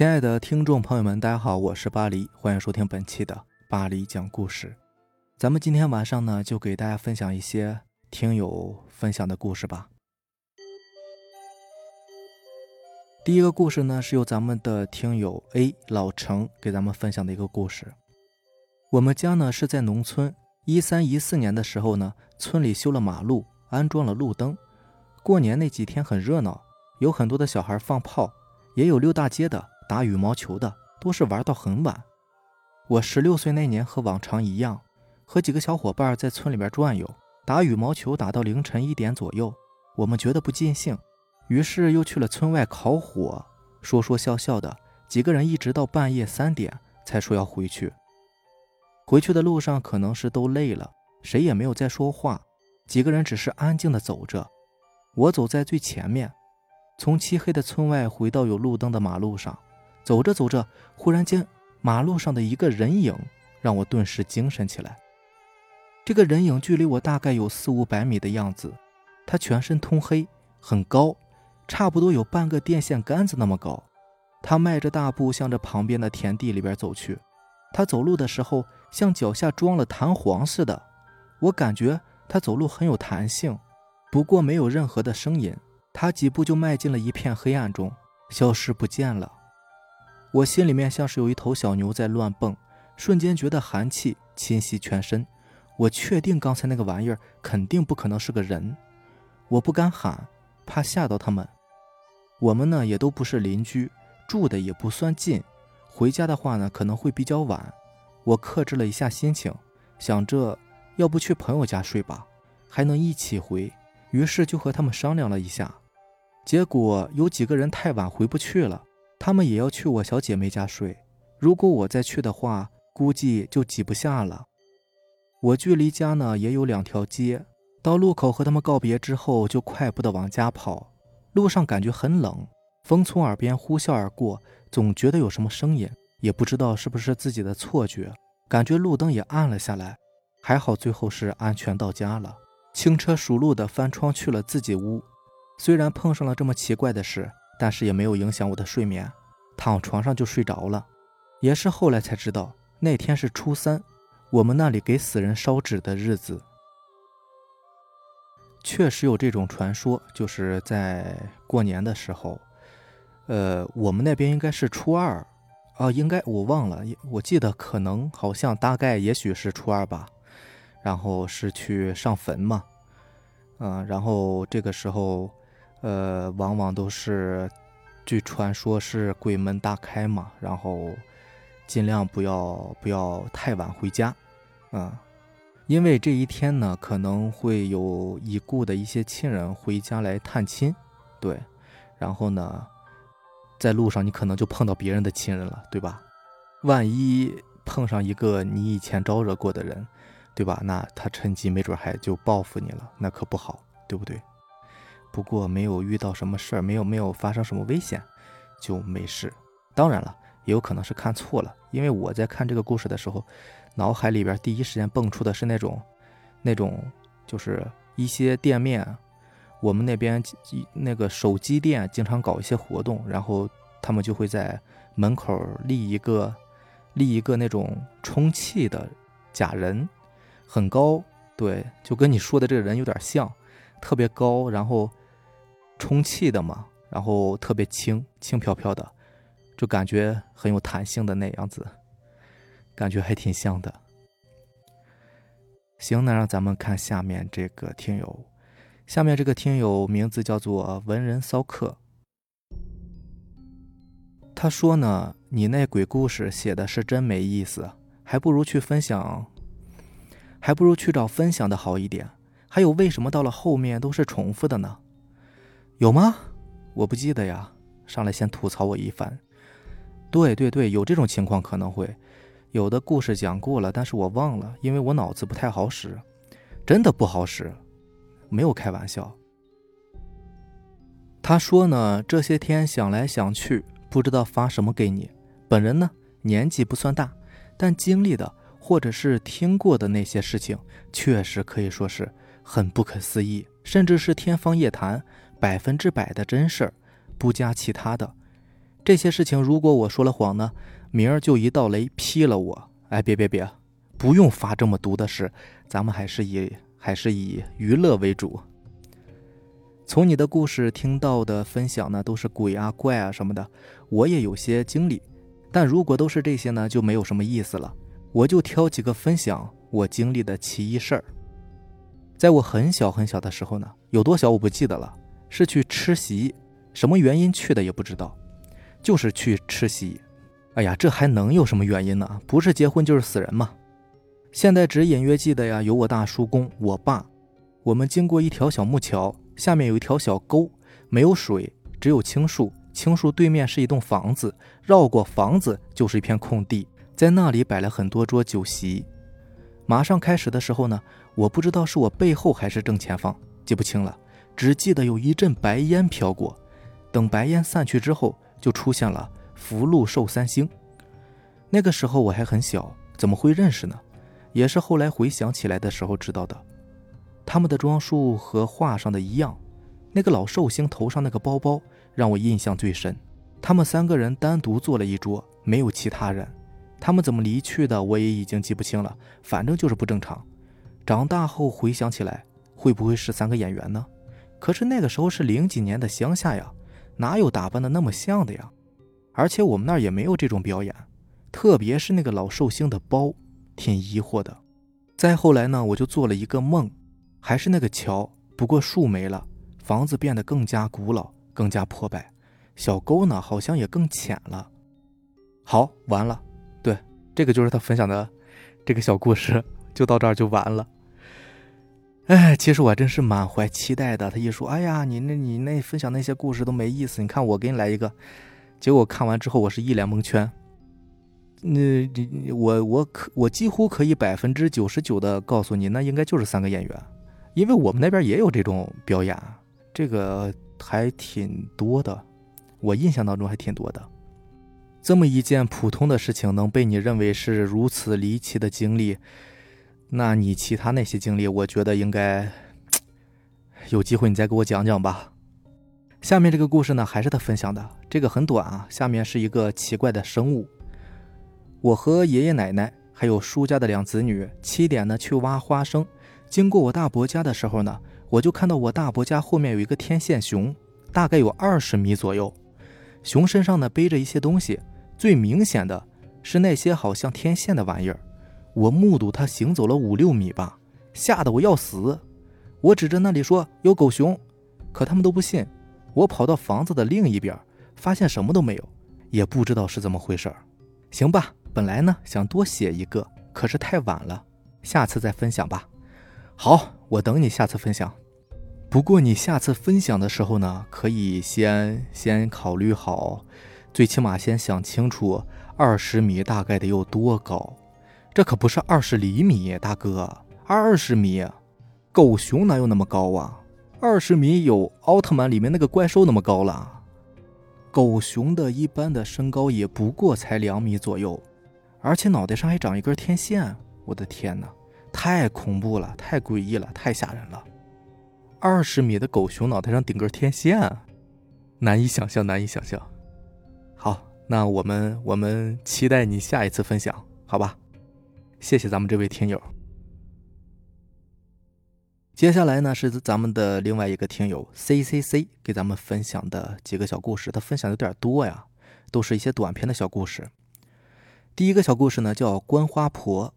亲爱的听众朋友们，大家好，我是巴黎，欢迎收听本期的巴黎讲故事。咱们今天晚上呢，就给大家分享一些听友分享的故事吧。第一个故事呢，是由咱们的听友 A 老程给咱们分享的一个故事。我们家呢是在农村，一三一四年的时候呢，村里修了马路，安装了路灯。过年那几天很热闹，有很多的小孩放炮，也有溜大街的。打羽毛球的都是玩到很晚。我十六岁那年和往常一样，和几个小伙伴在村里边转悠，打羽毛球打到凌晨一点左右。我们觉得不尽兴，于是又去了村外烤火，说说笑笑的，几个人一直到半夜三点才说要回去。回去的路上可能是都累了，谁也没有再说话，几个人只是安静的走着。我走在最前面，从漆黑的村外回到有路灯的马路上。走着走着，忽然间，马路上的一个人影让我顿时精神起来。这个人影距离我大概有四五百米的样子，他全身通黑，很高，差不多有半个电线杆子那么高。他迈着大步向着旁边的田地里边走去。他走路的时候像脚下装了弹簧似的，我感觉他走路很有弹性。不过没有任何的声音，他几步就迈进了一片黑暗中，消失不见了。我心里面像是有一头小牛在乱蹦，瞬间觉得寒气侵袭全身。我确定刚才那个玩意儿肯定不可能是个人，我不敢喊，怕吓到他们。我们呢也都不是邻居，住的也不算近，回家的话呢可能会比较晚。我克制了一下心情，想着要不去朋友家睡吧，还能一起回。于是就和他们商量了一下，结果有几个人太晚回不去了。他们也要去我小姐妹家睡，如果我再去的话，估计就挤不下了。我距离家呢也有两条街，到路口和他们告别之后，就快步的往家跑。路上感觉很冷，风从耳边呼啸而过，总觉得有什么声音，也不知道是不是自己的错觉。感觉路灯也暗了下来，还好最后是安全到家了。轻车熟路的翻窗去了自己屋，虽然碰上了这么奇怪的事。但是也没有影响我的睡眠，躺床上就睡着了。也是后来才知道，那天是初三，我们那里给死人烧纸的日子。确实有这种传说，就是在过年的时候，呃，我们那边应该是初二，啊，应该我忘了，我记得可能好像大概也许是初二吧，然后是去上坟嘛，嗯，然后这个时候。呃，往往都是，据传说是鬼门大开嘛，然后尽量不要不要太晚回家，嗯，因为这一天呢，可能会有已故的一些亲人回家来探亲，对，然后呢，在路上你可能就碰到别人的亲人了，对吧？万一碰上一个你以前招惹过的人，对吧？那他趁机没准还就报复你了，那可不好，对不对？不过没有遇到什么事儿，没有没有发生什么危险，就没事。当然了，也有可能是看错了，因为我在看这个故事的时候，脑海里边第一时间蹦出的是那种，那种就是一些店面，我们那边那个手机店经常搞一些活动，然后他们就会在门口立一个，立一个那种充气的假人，很高，对，就跟你说的这个人有点像，特别高，然后。充气的嘛，然后特别轻，轻飘飘的，就感觉很有弹性的那样子，感觉还挺像的。行，那让咱们看下面这个听友，下面这个听友名字叫做文人骚客，他说呢，你那鬼故事写的是真没意思，还不如去分享，还不如去找分享的好一点。还有，为什么到了后面都是重复的呢？有吗？我不记得呀。上来先吐槽我一番。对对对，有这种情况可能会有的故事讲过了，但是我忘了，因为我脑子不太好使，真的不好使，没有开玩笑。他说呢，这些天想来想去，不知道发什么给你。本人呢年纪不算大，但经历的或者是听过的那些事情，确实可以说是很不可思议，甚至是天方夜谭。百分之百的真事儿，不加其他的。这些事情如果我说了谎呢，明儿就一道雷劈了我。哎，别别别，不用发这么毒的誓，咱们还是以还是以娱乐为主。从你的故事听到的分享呢，都是鬼啊怪啊什么的，我也有些经历，但如果都是这些呢，就没有什么意思了。我就挑几个分享我经历的奇异事儿。在我很小很小的时候呢，有多小我不记得了，是去吃席，什么原因去的也不知道，就是去吃席。哎呀，这还能有什么原因呢？不是结婚就是死人嘛。现在只隐约记得呀，有我大叔公、我爸，我们经过一条小木桥，下面有一条小沟，没有水，只有青树，青树对面是一栋房子，绕过房子就是一片空地，在那里摆了很多桌酒席。马上开始的时候呢，我不知道是我背后还是正前方，记不清了，只记得有一阵白烟飘过，等白烟散去之后，就出现了。福禄寿三星，那个时候我还很小，怎么会认识呢？也是后来回想起来的时候知道的。他们的装束和画上的一样，那个老寿星头上那个包包让我印象最深。他们三个人单独坐了一桌，没有其他人。他们怎么离去的，我也已经记不清了。反正就是不正常。长大后回想起来，会不会是三个演员呢？可是那个时候是零几年的乡下呀，哪有打扮的那么像的呀？而且我们那儿也没有这种表演，特别是那个老寿星的包，挺疑惑的。再后来呢，我就做了一个梦，还是那个桥，不过树没了，房子变得更加古老，更加破败，小沟呢好像也更浅了。好，完了。对，这个就是他分享的这个小故事，就到这儿就完了。哎，其实我真是满怀期待的。他一说，哎呀，你那你那分享那些故事都没意思，你看我给你来一个。结果看完之后，我是一脸蒙圈。那我我可我几乎可以百分之九十九的告诉你，那应该就是三个演员，因为我们那边也有这种表演，这个还挺多的。我印象当中还挺多的。这么一件普通的事情，能被你认为是如此离奇的经历，那你其他那些经历，我觉得应该 有机会你再给我讲讲吧。下面这个故事呢，还是他分享的，这个很短啊。下面是一个奇怪的生物。我和爷爷奶奶还有叔家的两子女，七点呢去挖花生，经过我大伯家的时候呢，我就看到我大伯家后面有一个天线熊，大概有二十米左右。熊身上呢背着一些东西，最明显的是那些好像天线的玩意儿。我目睹它行走了五六米吧，吓得我要死。我指着那里说有狗熊，可他们都不信。我跑到房子的另一边，发现什么都没有，也不知道是怎么回事行吧，本来呢想多写一个，可是太晚了，下次再分享吧。好，我等你下次分享。不过你下次分享的时候呢，可以先先考虑好，最起码先想清楚二十米大概得有多高。这可不是二十厘米，大哥，二十米，狗熊哪有那么高啊？二十米有奥特曼里面那个怪兽那么高了，狗熊的一般的身高也不过才两米左右，而且脑袋上还长一根天线，我的天哪，太恐怖了，太诡异了，太吓人了！二十米的狗熊脑袋上顶根天线，难以想象，难以想象。好，那我们我们期待你下一次分享，好吧？谢谢咱们这位听友。接下来呢是咱们的另外一个听友 C C C 给咱们分享的几个小故事，他分享有点多呀，都是一些短篇的小故事。第一个小故事呢叫观花婆。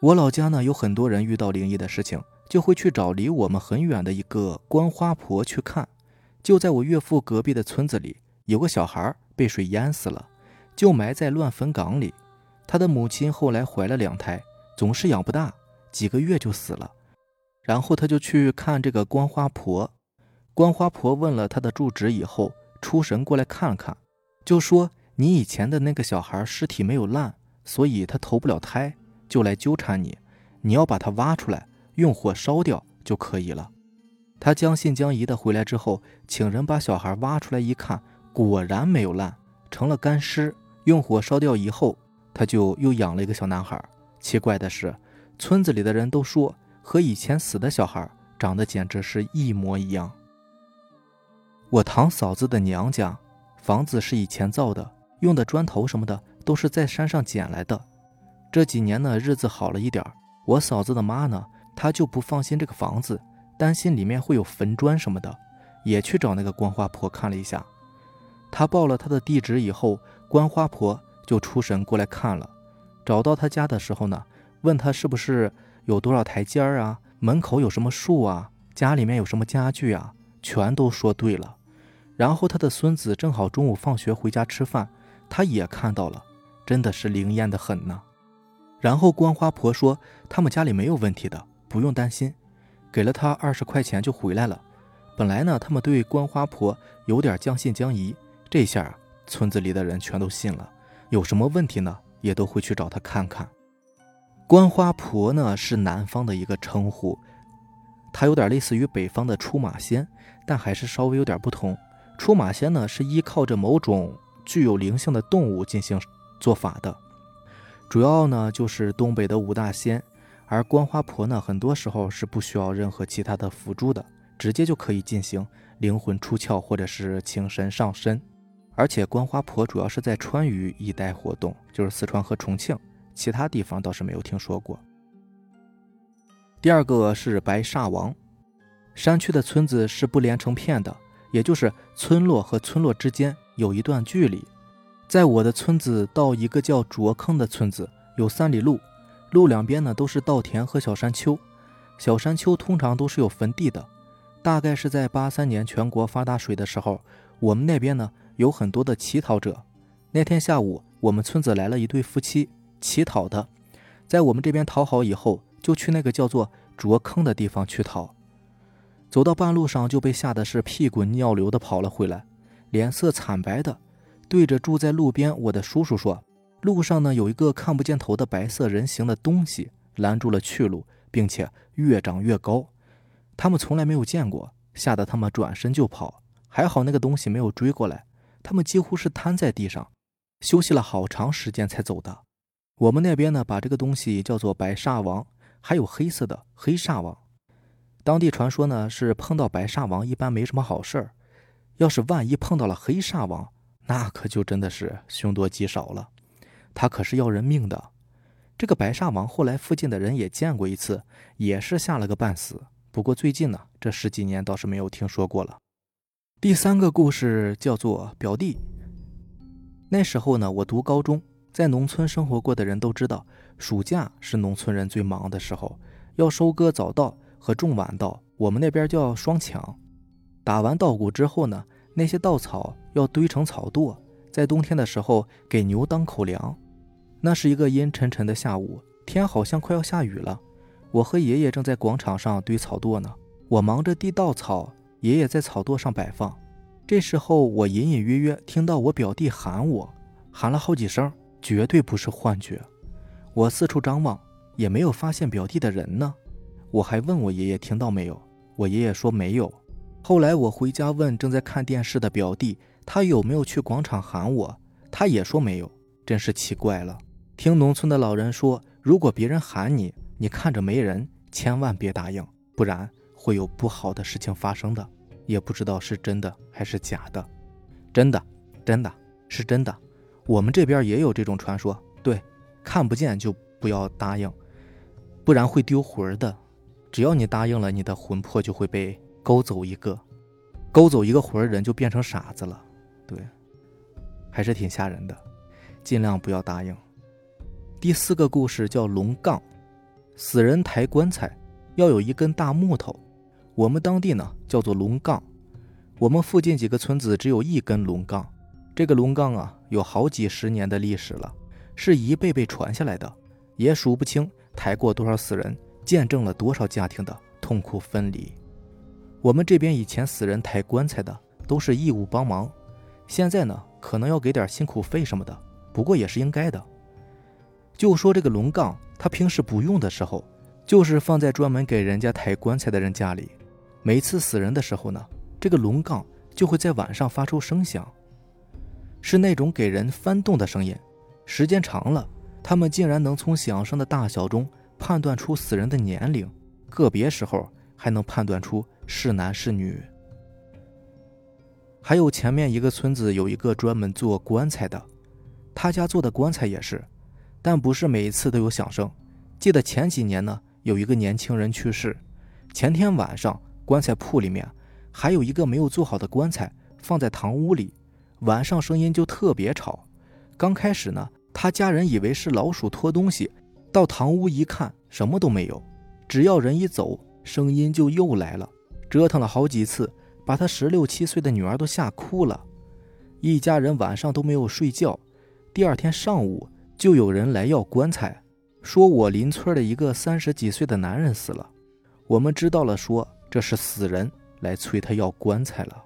我老家呢有很多人遇到灵异的事情，就会去找离我们很远的一个观花婆去看。就在我岳父隔壁的村子里，有个小孩被水淹死了，就埋在乱坟岗里。他的母亲后来怀了两胎，总是养不大。几个月就死了，然后他就去看这个观花婆。观花婆问了他的住址以后，出神过来看了看，就说：“你以前的那个小孩尸体没有烂，所以他投不了胎，就来纠缠你。你要把他挖出来，用火烧掉就可以了。”他将信将疑的回来之后，请人把小孩挖出来一看，果然没有烂，成了干尸。用火烧掉以后，他就又养了一个小男孩。奇怪的是。村子里的人都说，和以前死的小孩长得简直是一模一样。我堂嫂子的娘家房子是以前造的，用的砖头什么的都是在山上捡来的。这几年呢，日子好了一点我嫂子的妈呢，她就不放心这个房子，担心里面会有坟砖什么的，也去找那个观花婆看了一下。她报了她的地址以后，观花婆就出神过来看了。找到他家的时候呢，问他是不是有多少台阶儿啊，门口有什么树啊，家里面有什么家具啊，全都说对了。然后他的孙子正好中午放学回家吃饭，他也看到了，真的是灵验的很呢。然后观花婆说他们家里没有问题的，不用担心，给了他二十块钱就回来了。本来呢，他们对观花婆有点将信将疑，这下村子里的人全都信了，有什么问题呢，也都会去找他看看。观花婆呢是南方的一个称呼，它有点类似于北方的出马仙，但还是稍微有点不同。出马仙呢是依靠着某种具有灵性的动物进行做法的，主要呢就是东北的五大仙，而观花婆呢很多时候是不需要任何其他的辅助的，直接就可以进行灵魂出窍或者是请神上身。而且观花婆主要是在川渝一带活动，就是四川和重庆，其他地方倒是没有听说过。第二个是白煞王，山区的村子是不连成片的。也就是村落和村落之间有一段距离，在我的村子到一个叫卓坑的村子有三里路，路两边呢都是稻田和小山丘，小山丘通常都是有坟地的。大概是在八三年全国发大水的时候，我们那边呢有很多的乞讨者。那天下午，我们村子来了一对夫妻乞讨的，在我们这边讨好以后，就去那个叫做卓坑的地方去讨。走到半路上就被吓得是屁滚尿流的跑了回来，脸色惨白的对着住在路边我的叔叔说：“路上呢有一个看不见头的白色人形的东西拦住了去路，并且越长越高，他们从来没有见过，吓得他们转身就跑。还好那个东西没有追过来，他们几乎是瘫在地上，休息了好长时间才走的。我们那边呢把这个东西叫做白煞王，还有黑色的黑煞王。”当地传说呢是碰到白煞王一般没什么好事儿，要是万一碰到了黑煞王，那可就真的是凶多吉少了。他可是要人命的。这个白煞王后来附近的人也见过一次，也是吓了个半死。不过最近呢这十几年倒是没有听说过了。第三个故事叫做表弟。那时候呢我读高中，在农村生活过的人都知道，暑假是农村人最忙的时候，要收割早稻。和种晚稻，我们那边叫双抢。打完稻谷之后呢，那些稻草要堆成草垛，在冬天的时候给牛当口粮。那是一个阴沉沉的下午，天好像快要下雨了。我和爷爷正在广场上堆草垛呢，我忙着递稻草，爷爷在草垛上摆放。这时候，我隐隐约约听到我表弟喊我，喊了好几声，绝对不是幻觉。我四处张望，也没有发现表弟的人呢。我还问我爷爷听到没有，我爷爷说没有。后来我回家问正在看电视的表弟，他有没有去广场喊我，他也说没有。真是奇怪了。听农村的老人说，如果别人喊你，你看着没人，千万别答应，不然会有不好的事情发生的。也不知道是真的还是假的。真的，真的是真的。我们这边也有这种传说。对，看不见就不要答应，不然会丢魂的。只要你答应了，你的魂魄就会被勾走一个，勾走一个魂人就变成傻子了。对，还是挺吓人的，尽量不要答应。第四个故事叫龙杠，死人抬棺材要有一根大木头，我们当地呢叫做龙杠。我们附近几个村子只有一根龙杠，这个龙杠啊有好几十年的历史了，是一辈辈传下来的，也数不清抬过多少死人。见证了多少家庭的痛苦分离？我们这边以前死人抬棺材的都是义务帮忙，现在呢可能要给点辛苦费什么的，不过也是应该的。就说这个龙杠，他平时不用的时候，就是放在专门给人家抬棺材的人家里。每次死人的时候呢，这个龙杠就会在晚上发出声响，是那种给人翻动的声音。时间长了，他们竟然能从响声的大小中。判断出死人的年龄，个别时候还能判断出是男是女。还有前面一个村子有一个专门做棺材的，他家做的棺材也是，但不是每一次都有响声。记得前几年呢，有一个年轻人去世，前天晚上棺材铺里面还有一个没有做好的棺材放在堂屋里，晚上声音就特别吵。刚开始呢，他家人以为是老鼠拖东西，到堂屋一看，什么都没有。只要人一走，声音就又来了，折腾了好几次，把他十六七岁的女儿都吓哭了。一家人晚上都没有睡觉，第二天上午就有人来要棺材。说我邻村的一个三十几岁的男人死了，我们知道了，说这是死人来催他要棺材了。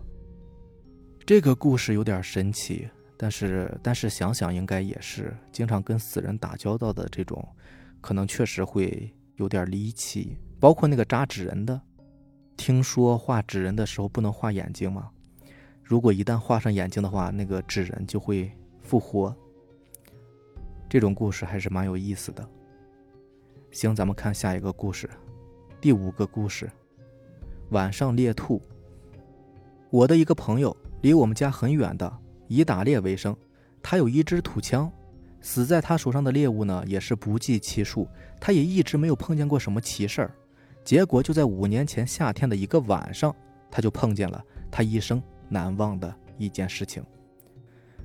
这个故事有点神奇，但是但是想想应该也是经常跟死人打交道的这种，可能确实会有点离奇。包括那个扎纸人的，听说画纸人的时候不能画眼睛吗？如果一旦画上眼睛的话，那个纸人就会复活。这种故事还是蛮有意思的。行，咱们看下一个故事，第五个故事，晚上猎兔。我的一个朋友离我们家很远的，以打猎为生。他有一支土枪，死在他手上的猎物呢也是不计其数。他也一直没有碰见过什么奇事儿。结果就在五年前夏天的一个晚上，他就碰见了他一生难忘的一件事情。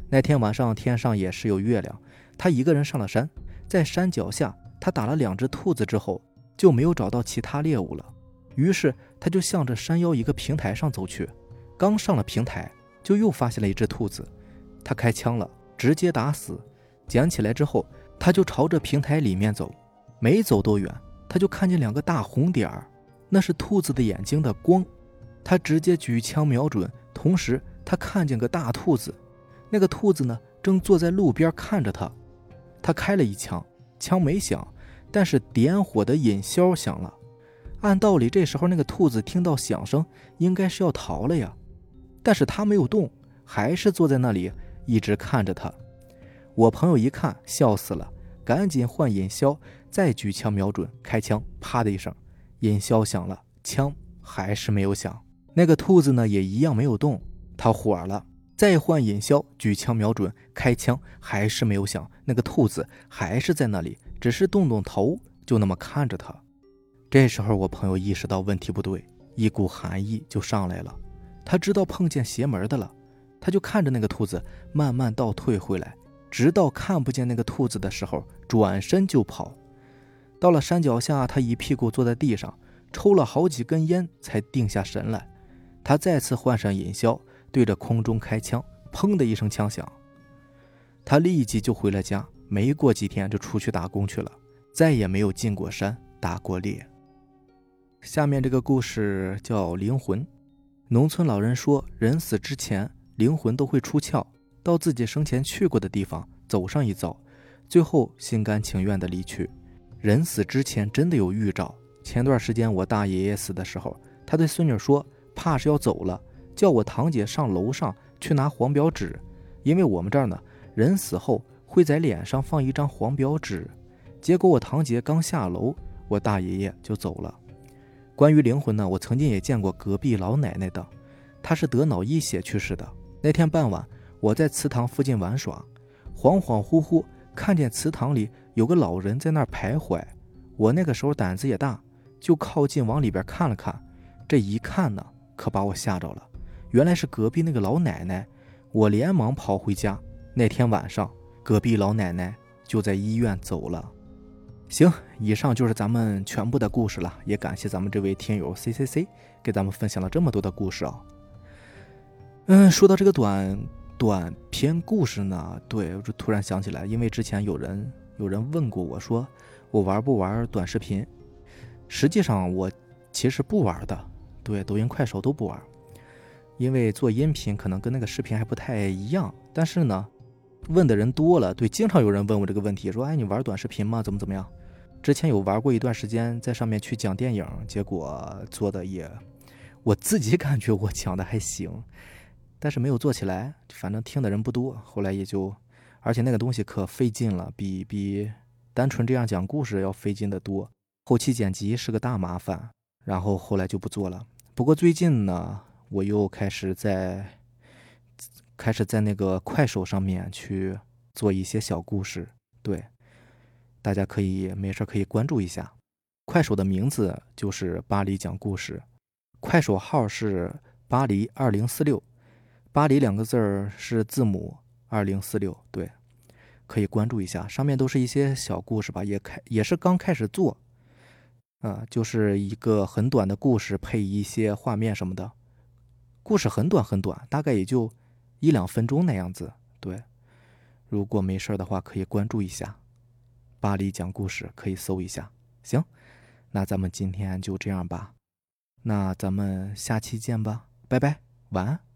那天晚上天上也是有月亮，他一个人上了山，在山脚下。他打了两只兔子之后，就没有找到其他猎物了。于是他就向着山腰一个平台上走去。刚上了平台，就又发现了一只兔子。他开枪了，直接打死。捡起来之后，他就朝着平台里面走。没走多远，他就看见两个大红点儿，那是兔子的眼睛的光。他直接举枪瞄准，同时他看见个大兔子，那个兔子呢，正坐在路边看着他。他开了一枪。枪没响，但是点火的引销响了。按道理，这时候那个兔子听到响声，应该是要逃了呀。但是他没有动，还是坐在那里，一直看着他。我朋友一看，笑死了，赶紧换引箫，再举枪瞄准，开枪，啪的一声，引箫响了，枪还是没有响。那个兔子呢，也一样没有动，他火了。再换引箫，举枪瞄准，开枪还是没有响。那个兔子还是在那里，只是动动头，就那么看着他。这时候，我朋友意识到问题不对，一股寒意就上来了。他知道碰见邪门的了，他就看着那个兔子慢慢倒退回来，直到看不见那个兔子的时候，转身就跑。到了山脚下，他一屁股坐在地上，抽了好几根烟才定下神来。他再次换上引箫。对着空中开枪，砰的一声枪响，他立即就回了家。没过几天就出去打工去了，再也没有进过山打过猎。下面这个故事叫灵魂。农村老人说，人死之前，灵魂都会出窍，到自己生前去过的地方走上一遭，最后心甘情愿的离去。人死之前真的有预兆。前段时间我大爷爷死的时候，他对孙女说，怕是要走了。叫我堂姐上楼上去拿黄表纸，因为我们这儿呢，人死后会在脸上放一张黄表纸。结果我堂姐刚下楼，我大爷爷就走了。关于灵魂呢，我曾经也见过隔壁老奶奶的，她是得脑溢血去世的。那天傍晚，我在祠堂附近玩耍，恍恍惚惚看见祠堂里有个老人在那儿徘徊。我那个时候胆子也大，就靠近往里边看了看。这一看呢，可把我吓着了。原来是隔壁那个老奶奶，我连忙跑回家。那天晚上，隔壁老奶奶就在医院走了。行，以上就是咱们全部的故事了，也感谢咱们这位听友 C C C 给咱们分享了这么多的故事啊。嗯，说到这个短短篇故事呢，对我就突然想起来，因为之前有人有人问过我说，我玩不玩短视频？实际上我其实不玩的，对，抖音、快手都不玩。因为做音频可能跟那个视频还不太一样，但是呢，问的人多了，对，经常有人问我这个问题，说，哎，你玩短视频吗？怎么怎么样？之前有玩过一段时间，在上面去讲电影，结果做的也，我自己感觉我讲的还行，但是没有做起来，反正听的人不多，后来也就，而且那个东西可费劲了，比比单纯这样讲故事要费劲的多，后期剪辑是个大麻烦，然后后来就不做了。不过最近呢。我又开始在开始在那个快手上面去做一些小故事。对，大家可以没事可以关注一下。快手的名字就是巴黎讲故事，快手号是巴黎二零四六，巴黎两个字儿是字母二零四六。对，可以关注一下，上面都是一些小故事吧，也开也是刚开始做。啊，就是一个很短的故事，配一些画面什么的。故事很短很短，大概也就一两分钟那样子。对，如果没事的话，可以关注一下巴黎讲故事，可以搜一下。行，那咱们今天就这样吧。那咱们下期见吧，拜拜，晚安。